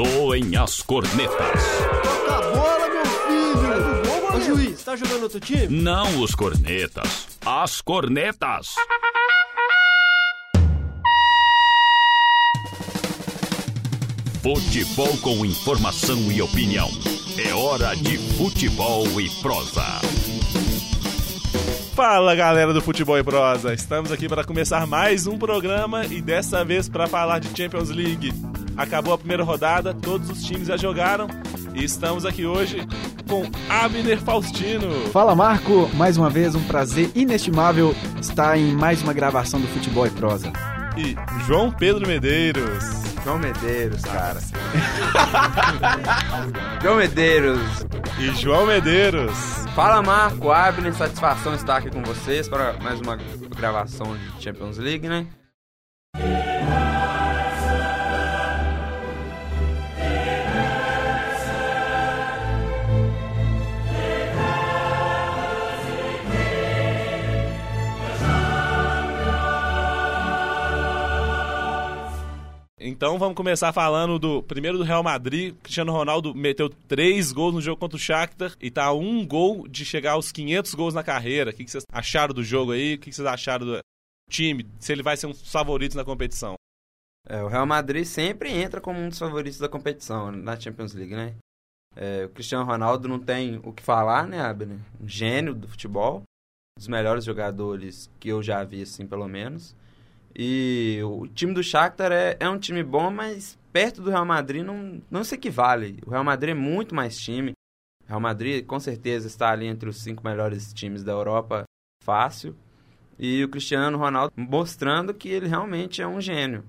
Soem as cornetas. Toca a bola, meu filho! Ô juiz, tá jogando outro time? Não os cornetas, as cornetas. Futebol com informação e opinião. É hora de futebol e prosa. Fala galera do Futebol e Prosa, estamos aqui para começar mais um programa e dessa vez para falar de Champions League. Acabou a primeira rodada, todos os times já jogaram e estamos aqui hoje com Abner Faustino. Fala Marco, mais uma vez um prazer inestimável estar em mais uma gravação do Futebol e Prosa. E João Pedro Medeiros. João Medeiros, cara. João Medeiros. E João Medeiros. Fala Marco, Abner, satisfação estar aqui com vocês para mais uma gravação de Champions League, né? Então vamos começar falando do primeiro do Real Madrid. Cristiano Ronaldo meteu três gols no jogo contra o Shakhtar e tá um gol de chegar aos 500 gols na carreira. O que vocês acharam do jogo aí? O que vocês acharam do time? Se ele vai ser um dos favoritos na competição? É, o Real Madrid sempre entra como um dos favoritos da competição na Champions League, né? É, o Cristiano Ronaldo não tem o que falar, né, Abner? Um gênio do futebol, um dos melhores jogadores que eu já vi, assim, pelo menos. E o time do Shakhtar é, é um time bom, mas perto do Real Madrid não, não se equivale. O Real Madrid é muito mais time. O Real Madrid com certeza está ali entre os cinco melhores times da Europa, fácil. E o Cristiano Ronaldo mostrando que ele realmente é um gênio.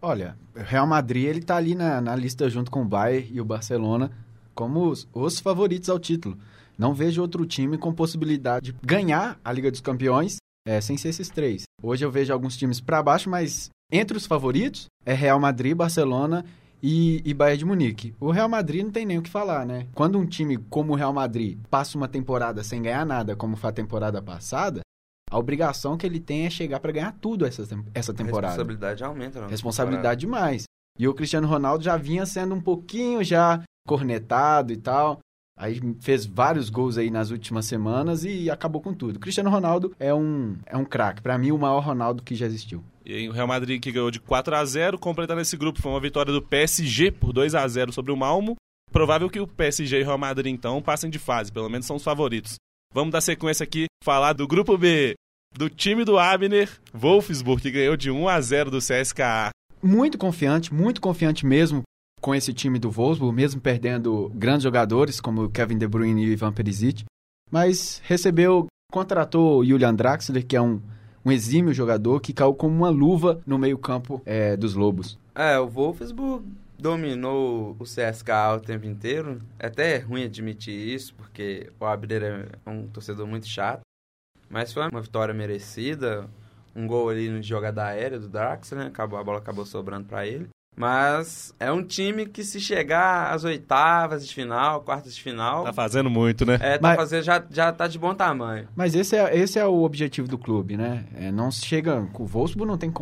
Olha, o Real Madrid ele tá ali na, na lista junto com o Bayern e o Barcelona como os, os favoritos ao título. Não vejo outro time com possibilidade de ganhar a Liga dos Campeões é, sem ser esses três. Hoje eu vejo alguns times para baixo, mas entre os favoritos é Real Madrid, Barcelona e, e Bayern de Munique. O Real Madrid não tem nem o que falar, né? Quando um time como o Real Madrid passa uma temporada sem ganhar nada, como foi a temporada passada, a obrigação que ele tem é chegar para ganhar tudo essa, essa temporada. A responsabilidade aumenta, não? Responsabilidade demais. E o Cristiano Ronaldo já vinha sendo um pouquinho já cornetado e tal. Aí fez vários gols aí nas últimas semanas e acabou com tudo. Cristiano Ronaldo é um, é um craque. Para mim, o maior Ronaldo que já existiu. E aí, o Real Madrid que ganhou de 4 a 0 completando esse grupo foi uma vitória do PSG por 2 a 0 sobre o Malmo. Provável que o PSG e o Real Madrid, então, passem de fase, pelo menos são os favoritos. Vamos dar sequência aqui, falar do grupo B, do time do Abner, Wolfsburg, que ganhou de 1 a 0 do CSKA. Muito confiante, muito confiante mesmo com esse time do Wolfsburg, mesmo perdendo grandes jogadores como Kevin De Bruyne e Ivan Perisic, mas recebeu, contratou o Julian Draxler, que é um, um exímio jogador que caiu como uma luva no meio-campo é, dos Lobos. É, o Wolfsburg dominou o CSKA o tempo inteiro. É até ruim admitir isso, porque o Abner é um torcedor muito chato. Mas foi uma vitória merecida. Um gol ali no jogada aérea do Draxler, né? Acabou, a bola acabou sobrando para ele. Mas é um time que se chegar às oitavas de final, quartas de final... Tá fazendo muito, né? É, tá Mas- fazendo, já, já tá de bom tamanho. Mas esse é, esse é o objetivo do clube, né? É, não chega. O Wolfsburg não tem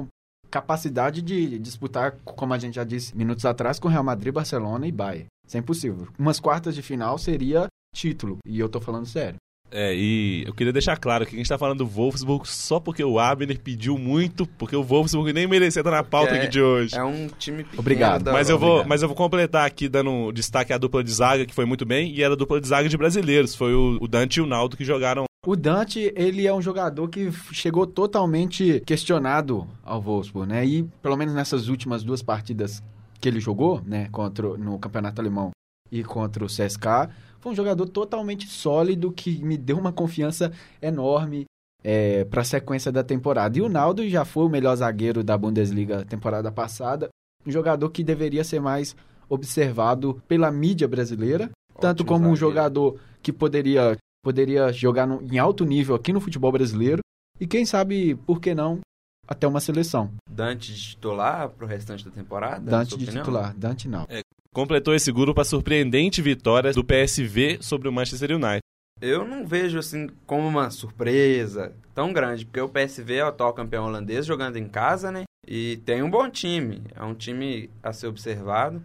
capacidade de disputar, como a gente já disse minutos atrás, com Real Madrid, Barcelona e Bayern. Isso é impossível. Umas quartas de final seria título. E eu tô falando sério. É, e eu queria deixar claro que a gente tá falando do Wolfsburg só porque o Abner pediu muito, porque o Wolfsburg nem merecia estar na pauta Porque aqui de hoje. É um time pequeno Obrigado. Mas eu, vou, mas eu vou completar aqui, dando destaque à dupla de zaga, que foi muito bem, e era a dupla de zaga de brasileiros. Foi o, o Dante e o Naldo que jogaram. O Dante, ele é um jogador que chegou totalmente questionado ao Wolfsburg, né? E pelo menos nessas últimas duas partidas que ele jogou, né, contra no Campeonato Alemão e contra o CSKA, foi um jogador totalmente sólido que me deu uma confiança enorme é, para a sequência da temporada. E o Naldo já foi o melhor zagueiro da Bundesliga temporada passada, um jogador que deveria ser mais observado pela mídia brasileira, tanto Ótimo como um zagueiro. jogador que poderia poderia jogar no- em alto nível aqui no futebol brasileiro e quem sabe, por que não, até uma seleção. Dante de titular pro restante da temporada? Dante de opinião? titular, Dante não. Completou esse grupo a surpreendente vitória do PSV sobre o Manchester United. Eu não vejo assim como uma surpresa tão grande, porque o PSV é o atual campeão holandês jogando em casa, né? E tem um bom time, é um time a ser observado.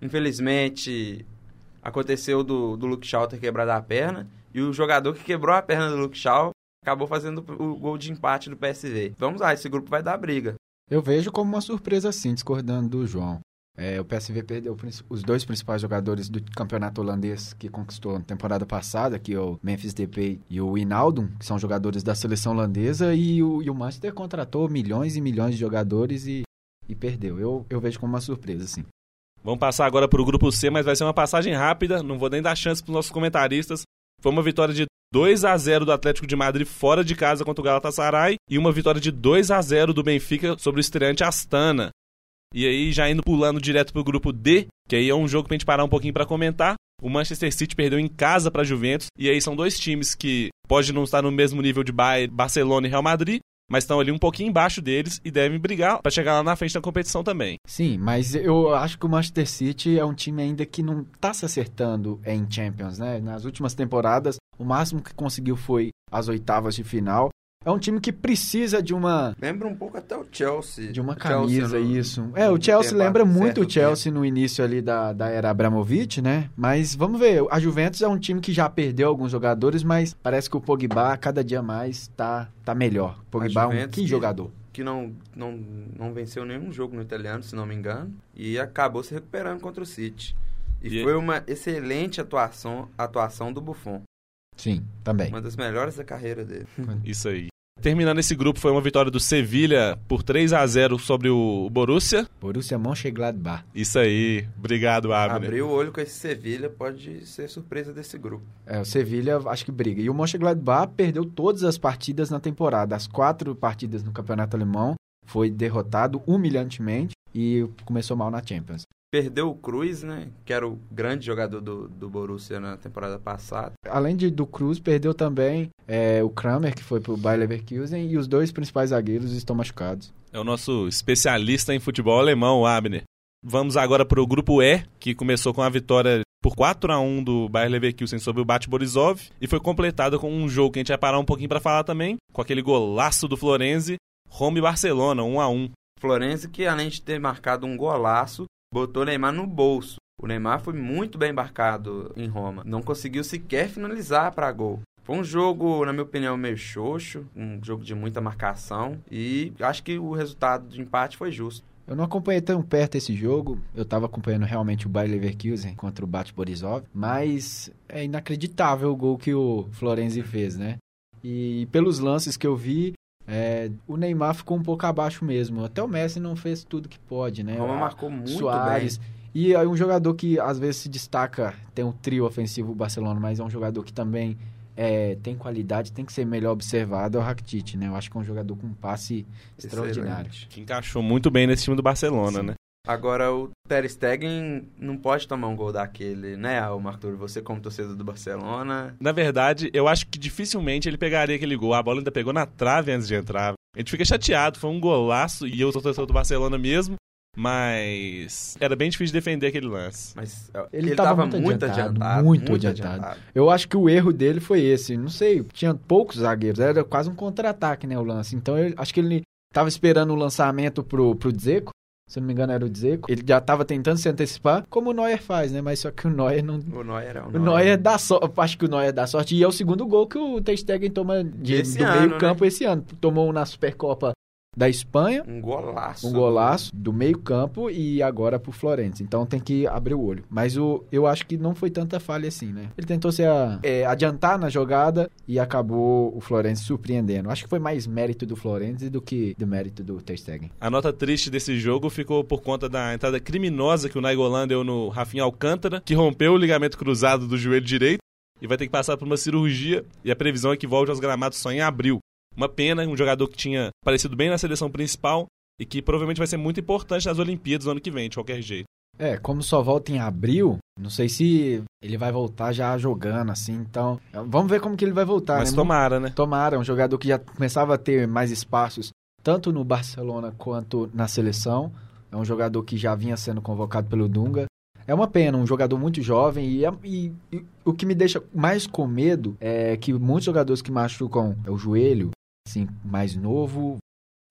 Infelizmente, aconteceu do, do Luke Shaw ter quebrado a perna. E o jogador que quebrou a perna do Luke Shaw acabou fazendo o gol de empate do PSV. Vamos lá, esse grupo vai dar briga. Eu vejo como uma surpresa sim, discordando do João. É, o PSV perdeu os dois principais jogadores do campeonato holandês que conquistou na temporada passada, que é o Memphis Depay e o Inaldum, que são jogadores da seleção holandesa, e o, e o Manchester contratou milhões e milhões de jogadores e, e perdeu. Eu, eu vejo como uma surpresa, sim. Vamos passar agora para o grupo C, mas vai ser uma passagem rápida, não vou nem dar chance para os nossos comentaristas. Foi uma vitória de 2 a 0 do Atlético de Madrid fora de casa contra o Galatasaray e uma vitória de 2 a 0 do Benfica sobre o estreante Astana. E aí, já indo pulando direto pro grupo D, que aí é um jogo pra gente parar um pouquinho para comentar. O Manchester City perdeu em casa para Juventus, e aí são dois times que pode não estar no mesmo nível de Bayern, Barcelona e Real Madrid, mas estão ali um pouquinho embaixo deles e devem brigar para chegar lá na frente da competição também. Sim, mas eu acho que o Manchester City é um time ainda que não está se acertando em Champions, né? Nas últimas temporadas, o máximo que conseguiu foi as oitavas de final. É um time que precisa de uma. Lembra um pouco até o Chelsea. De uma camisa, no... isso. É, o Chelsea lembra muito o Chelsea tempo. no início ali da, da era Abramovich, né? Mas vamos ver. A Juventus é um time que já perdeu alguns jogadores, mas parece que o Pogba, cada dia mais, tá, tá melhor. Pogba é um que, que jogador. Que não, não, não venceu nenhum jogo no italiano, se não me engano. E acabou se recuperando contra o City. E, e foi uma excelente atuação, atuação do Buffon. Sim, também. Uma das melhores da carreira dele. Isso aí. Terminando esse grupo foi uma vitória do Sevilha por 3 a 0 sobre o Borussia. Borussia Mönchengladbach. Isso aí. Obrigado, Abner. Abriu o olho com esse Sevilha, pode ser surpresa desse grupo. É, o Sevilha acho que briga. E o Mönchengladbach perdeu todas as partidas na temporada. As quatro partidas no Campeonato Alemão foi derrotado humilhantemente e começou mal na Champions. Perdeu o Cruz, né? Que era o grande jogador do, do Borussia na temporada passada. Além de, do Cruz, perdeu também é, o Kramer, que foi pro Bayer Leverkusen, e os dois principais zagueiros estão machucados. É o nosso especialista em futebol alemão, o Abner. Vamos agora para o grupo E, que começou com a vitória por 4 a 1 do Bayer Leverkusen sobre o Bate Borisov e foi completado com um jogo que a gente vai parar um pouquinho para falar também, com aquele golaço do Florenzi, Roma e Barcelona, 1 a 1. Florenzi que além de ter marcado um golaço, botou o Neymar no bolso. O Neymar foi muito bem embarcado em Roma. Não conseguiu sequer finalizar para gol. Foi um jogo, na minha opinião, meio xoxo, um jogo de muita marcação e acho que o resultado de empate foi justo. Eu não acompanhei tão perto esse jogo, eu estava acompanhando realmente o Bayer Leverkusen contra o Bate Borisov, mas é inacreditável o gol que o Florenzi fez, né? E pelos lances que eu vi, é, o Neymar ficou um pouco abaixo mesmo. Até o Messi não fez tudo que pode, né? Roma marcou muito Soares. bem. E aí um jogador que às vezes se destaca, tem um trio ofensivo o Barcelona, mas é um jogador que também é, tem qualidade, tem que ser melhor observado, é o Rakitic, né? Eu acho que é um jogador com um passe Excelente. extraordinário. Que encaixou muito bem nesse time do Barcelona, Sim. né? Agora, o Ter Stegen não pode tomar um gol daquele, né, o Arthur? Você como torcedor do Barcelona... Na verdade, eu acho que dificilmente ele pegaria aquele gol. A bola ainda pegou na trave antes de entrar. A gente fica chateado, foi um golaço, e eu sou torcedor do Barcelona mesmo, mas era bem difícil defender aquele lance. Mas ele, estava muito, muito adiantado, adiantado, muito, muito adiantado. adiantado. Eu acho que o erro dele foi esse. Não sei, tinha poucos zagueiros, era quase um contra-ataque, né, o lance. Então eu acho que ele estava esperando o lançamento pro, pro Dzeko se não me engano era o Dzeko, ele já estava tentando se antecipar, como o Neuer faz, né? Mas só que o Neuer não... O Neuer é o Neuer. O Neuer dá sorte, acho que o Neuer dá sorte, e é o segundo gol que o Ter Stegen toma de, do meio campo né? esse ano. Tomou um na Supercopa da Espanha. Um golaço. Um golaço do meio campo e agora pro Florence. Então tem que abrir o olho. Mas o, eu acho que não foi tanta falha assim, né? Ele tentou se a, é, adiantar na jogada e acabou o Florence surpreendendo. Acho que foi mais mérito do Florence do que do mérito do Ter Stegen. A nota triste desse jogo ficou por conta da entrada criminosa que o Naigolan deu no Rafinha Alcântara, que rompeu o ligamento cruzado do joelho direito e vai ter que passar por uma cirurgia e a previsão é que volte aos gramados só em abril. Uma pena, um jogador que tinha aparecido bem na seleção principal e que provavelmente vai ser muito importante nas Olimpíadas no ano que vem, de qualquer jeito. É, como só volta em abril, não sei se ele vai voltar já jogando, assim, então. Vamos ver como que ele vai voltar, Mas né? tomara, né? Tomara, um jogador que já começava a ter mais espaços, tanto no Barcelona quanto na seleção. É um jogador que já vinha sendo convocado pelo Dunga. É uma pena, um jogador muito jovem e, e, e, o que me deixa mais com medo é que muitos jogadores que machucam o joelho assim, mais novo,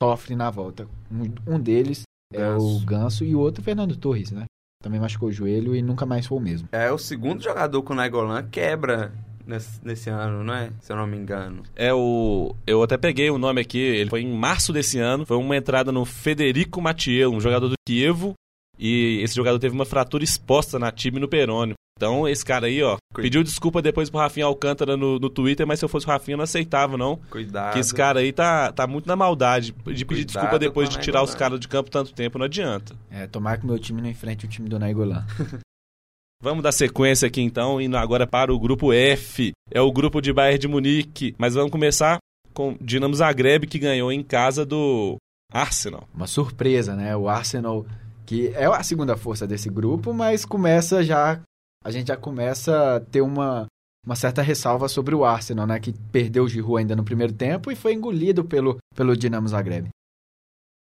sofre na volta. Um, um deles Ganso. é o Ganso e o outro Fernando Torres, né? também machucou o joelho e nunca mais foi o mesmo. É o segundo jogador que o Nainggolan quebra nesse, nesse ano, não é? Se eu não me engano. É o. Eu até peguei o nome aqui, ele foi em março desse ano. Foi uma entrada no Federico Matiello, um jogador do Kievo. E esse jogador teve uma fratura exposta na tibia e no perônio. Então, esse cara aí, ó, Cuidado. pediu desculpa depois pro Rafinha Alcântara no, no Twitter, mas se eu fosse o Rafinha, eu não aceitava, não. Cuidado. Que esse cara aí tá, tá muito na maldade. De pedir Cuidado desculpa depois de tirar os caras de campo tanto tempo, não adianta. É, tomara que meu time não enfrente o time do Naigolan. Vamos dar sequência aqui então, indo agora para o grupo F. É o grupo de Bayern de Munique. Mas vamos começar com Dinamo Zagreb, que ganhou em casa do Arsenal. Uma surpresa, né? O Arsenal, que é a segunda força desse grupo, mas começa já. A gente já começa a ter uma, uma certa ressalva sobre o Arsenal, né? Que perdeu o Giroud ainda no primeiro tempo e foi engolido pelo, pelo Dinamo Zagreb.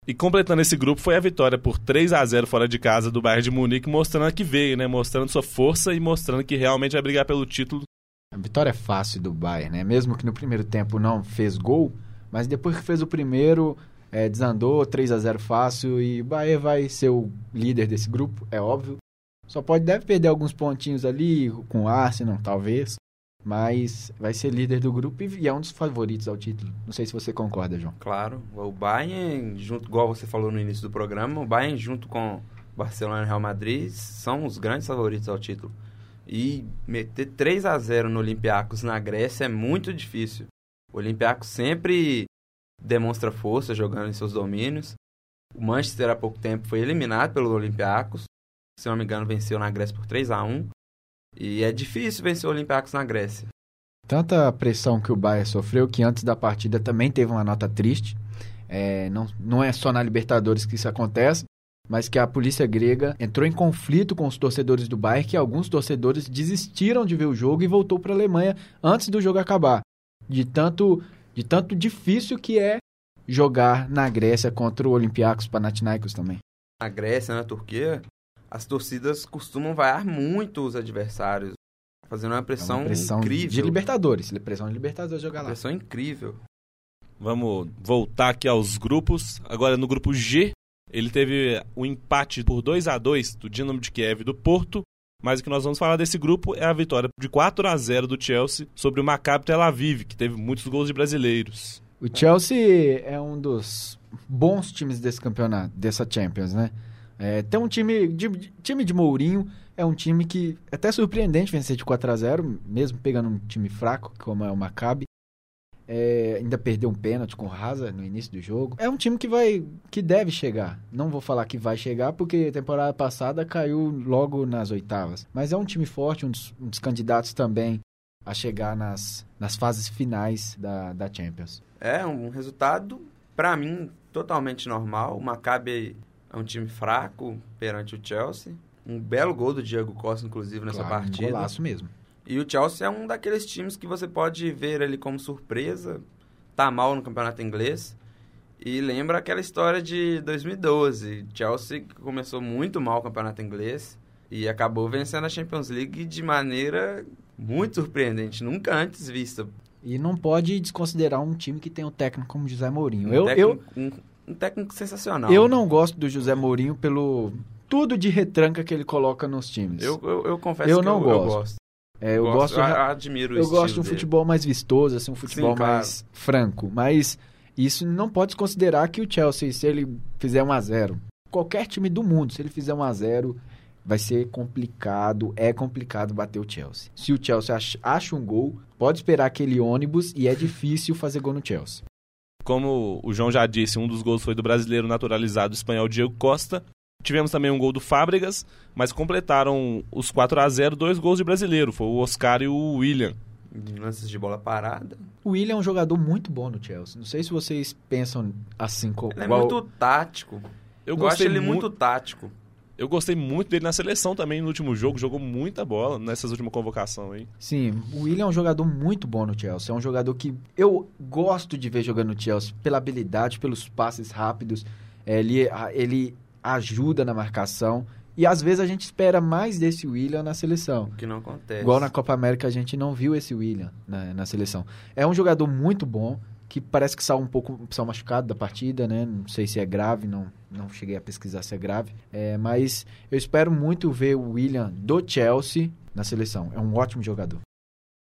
E completando esse grupo foi a vitória por 3 a 0 fora de casa do Bayern de Munique, mostrando que veio, né? Mostrando sua força e mostrando que realmente vai brigar pelo título. A vitória é fácil do Bayern, né? Mesmo que no primeiro tempo não fez gol, mas depois que fez o primeiro, é, desandou 3 a 0 fácil e o Bayern vai ser o líder desse grupo, é óbvio. Só pode deve perder alguns pontinhos ali com o Arsenal, talvez, mas vai ser líder do grupo e e é um dos favoritos ao título. Não sei se você concorda, João. Claro, o Bayern, junto, igual você falou no início do programa, o Bayern junto com Barcelona e Real Madrid são os grandes favoritos ao título. E meter 3 a 0 no Olympiacos na Grécia é muito difícil. O Olympiacos sempre demonstra força jogando em seus domínios. O Manchester há pouco tempo foi eliminado pelo Olympiacos. Se não me engano, venceu na Grécia por 3 a 1 E é difícil vencer o Olympiacos na Grécia. Tanta pressão que o Bayern sofreu que antes da partida também teve uma nota triste. É, não, não é só na Libertadores que isso acontece, mas que a polícia grega entrou em conflito com os torcedores do Bayern, que alguns torcedores desistiram de ver o jogo e voltou para a Alemanha antes do jogo acabar. De tanto, de tanto difícil que é jogar na Grécia contra o Olympiacos Panathinaikos também. na Grécia, na Turquia, as torcidas costumam vaiar muito os adversários, fazendo uma É pressão, uma pressão incrível. de Libertadores, pressão de Libertadores jogar lá. Pressão incrível. Vamos voltar aqui aos grupos. Agora no grupo G, ele teve um empate por 2 a 2 do Dinamo de Kiev e do Porto. Mas o que nós vamos falar desse grupo é a vitória de 4 a 0 do Chelsea sobre o Maccabi Tel Aviv, que teve muitos gols de brasileiros. O Chelsea é um dos bons times desse campeonato, dessa Champions, né? É, tem um time de, time de Mourinho, é um time que é até surpreendente vencer de 4 a 0 mesmo pegando um time fraco, como é o Maccabi. É, ainda perdeu um pênalti com o Raza no início do jogo. É um time que vai que deve chegar. Não vou falar que vai chegar porque temporada passada caiu logo nas oitavas. Mas é um time forte, um dos, um dos candidatos também a chegar nas, nas fases finais da, da Champions. É um resultado, pra mim, totalmente normal. O Maccabi é um time fraco perante o Chelsea. Um belo gol do Diego Costa, inclusive, nessa Claro, um partida. golaço mesmo. E o Chelsea é um daqueles times que você pode ver ali como surpresa. Tá mal no campeonato inglês. E lembra aquela história de 2012. Chelsea começou muito mal o campeonato inglês e acabou vencendo a Champions League de maneira muito surpreendente, nunca antes vista. E não pode desconsiderar um time que tem um técnico como José Mourinho. Um Eu, eu, técnico, um, um técnico sensacional. eu não gosto do José Mourinho pelo tudo de retranca que ele coloca nos times. Eu, eu, eu confesso Eu que não eu, eu gosto. Gosto. É, eu gosto, eu admiro eu gosto de um dele. futebol mais vistoso, assim, um futebol Sim, claro. mais franco. Mas isso não pode desconsiderar que o Chelsea, se ele fizer 1 a 0 qualquer time do mundo, se ele fizer 1 a 0 vai ser complicado, é complicado bater o Chelsea. Se o Chelsea ach- acha um gol, pode esperar aquele ônibus e é difícil fazer gol no Chelsea. Como o João já disse, um dos gols foi do brasileiro naturalizado espanhol Diego Costa. Tivemos também um gol do Fábregas, mas completaram os 4 a 0 dois gols de brasileiro. Foi o Oscar e o William. Lances de bola parada. O William é um jogador muito bom no Chelsea. Não sei se vocês pensam assim co- Ele é muito tático. Eu Eu, acho ele muito, muito tático. eu gostei muito dele na seleção também no último jogo, jogou muita bola nessas últimas convocações aí. Sim, o William é um jogador muito bom no Chelsea. É um jogador que eu gosto de ver jogando no Chelsea pela habilidade, pelos passes rápidos. É, Ele, ele ajuda na marcação. E às vezes a gente espera mais desse William na seleção. O que não acontece. Igual na Copa América a gente não viu esse William na, na seleção. É um jogador muito bom. que parece que saiu um pouco saiu machucado da partida, né? Não sei se é grave, não, não cheguei a pesquisar se é grave. É, mas eu espero muito ver o William do Chelsea na seleção. É um ótimo jogador.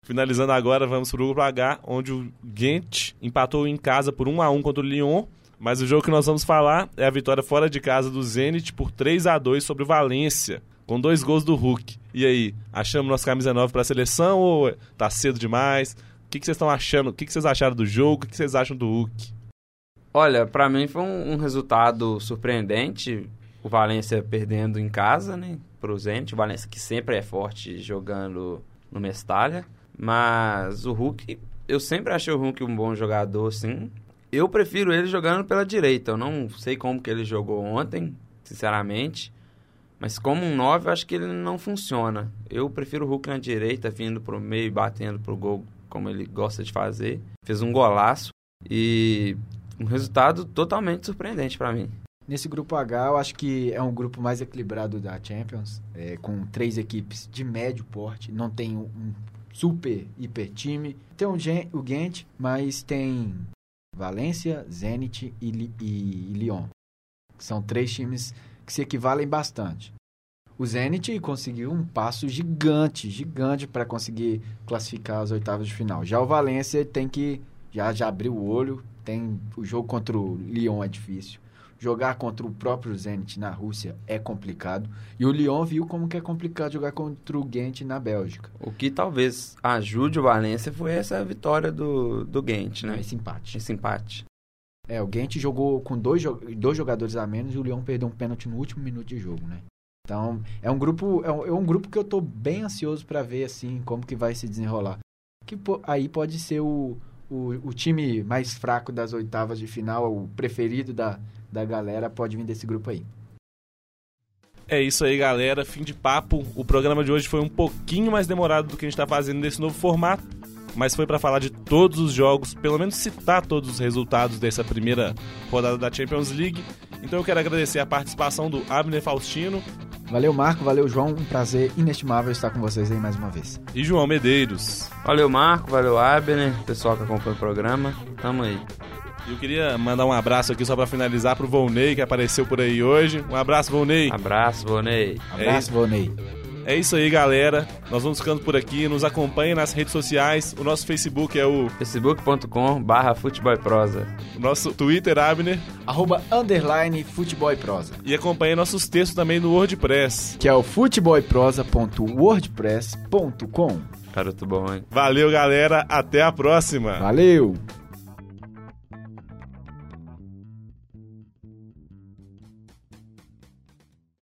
Finalizando agora, vamos para o grupo H, onde o Ghent empatou em casa por 1 a 1 contra o Lyon. Mas o jogo que nós vamos falar é a vitória fora de casa do Zenit por 3 a 2 sobre o Valência, com dois gols do Hulk. E aí, achamos nossa camisa 9 para a seleção ou tá cedo demais? O que, vocês estão achando? O que, que vocês acharam do jogo? O que, que vocês acham do Hulk? Olha, para mim foi um, um, resultado surpreendente. O Valência perdendo em casa, né? Pro Zenit. O Valência que sempre é forte jogando no Mestalha. Mas o Hulk, eu sempre achei o Hulk um bom jogador, sim. Eu prefiro ele jogando pela direita. Eu não sei como que ele jogou ontem, sinceramente. Mas como um 9, eu acho que ele não funciona. Eu prefiro o Hulk na direita, vindo pro meio e batendo pro gol, como ele gosta de fazer. Fez um golaço e um resultado totalmente surpreendente para mim. Nesse grupo H, eu acho que é um grupo mais equilibrado da Champions, é, com três equipes de médio porte. Não tem um super, hiper time. Tem o, Gen o Ghent, mas tem Valência, Zenit e, e, Lyon. São três times que se equivalem bastante. O Zenit conseguiu um passo gigante, gigante para conseguir classificar as oitavas de final. Já o Valência tem que já já abriu o olho, tem o jogo contra o Lyon é difícil. Jogar contra o próprio Zenit na Rússia é complicado. E o Lyon viu como que é complicado jogar contra o Ghent na Bélgica. O que talvez ajude o Valência foi essa vitória do, do Ghent, né? Esse empate. Esse empate. É, o Ghent jogou com dois, dois jogadores a menos e o Lyon perdeu um pênalti no último minuto de jogo, né? Então, é um grupo, é um, é um grupo que eu tô bem ansioso para ver, assim, como que vai se desenrolar. Que aí pode ser o, o, o time mais fraco das oitavas de final, o preferido da, da galera pode vir desse grupo aí. É isso aí, galera. Fim de papo. O programa de hoje foi um pouquinho mais demorado do que a gente está fazendo nesse novo formato, mas foi para falar de todos os jogos, pelo menos citar todos os resultados dessa primeira rodada da Champions League. Então eu quero agradecer a participação do Abner Faustino. Valeu, Marco. Valeu, João. Um prazer inestimável estar com vocês aí mais uma vez. E João Medeiros. Valeu, Marco. Valeu, Abner. Pessoal que acompanha o programa. Tamo aí. Eu queria mandar um abraço aqui só para finalizar pro Volney, que apareceu por aí hoje. Um abraço, Volney. Abraço, Volney. Abraço, é Volney. É isso aí, galera. Nós vamos ficando por aqui. Nos acompanhe nas redes sociais. O nosso Facebook é o facebook.com barra prosa. O nosso Twitter, Abner. Arroba underline futebol e prosa. E acompanhe nossos textos também no WordPress. Que é o futebolprosa.wordpress.com. Garoto bom, hein? Valeu, galera. Até a próxima. Valeu.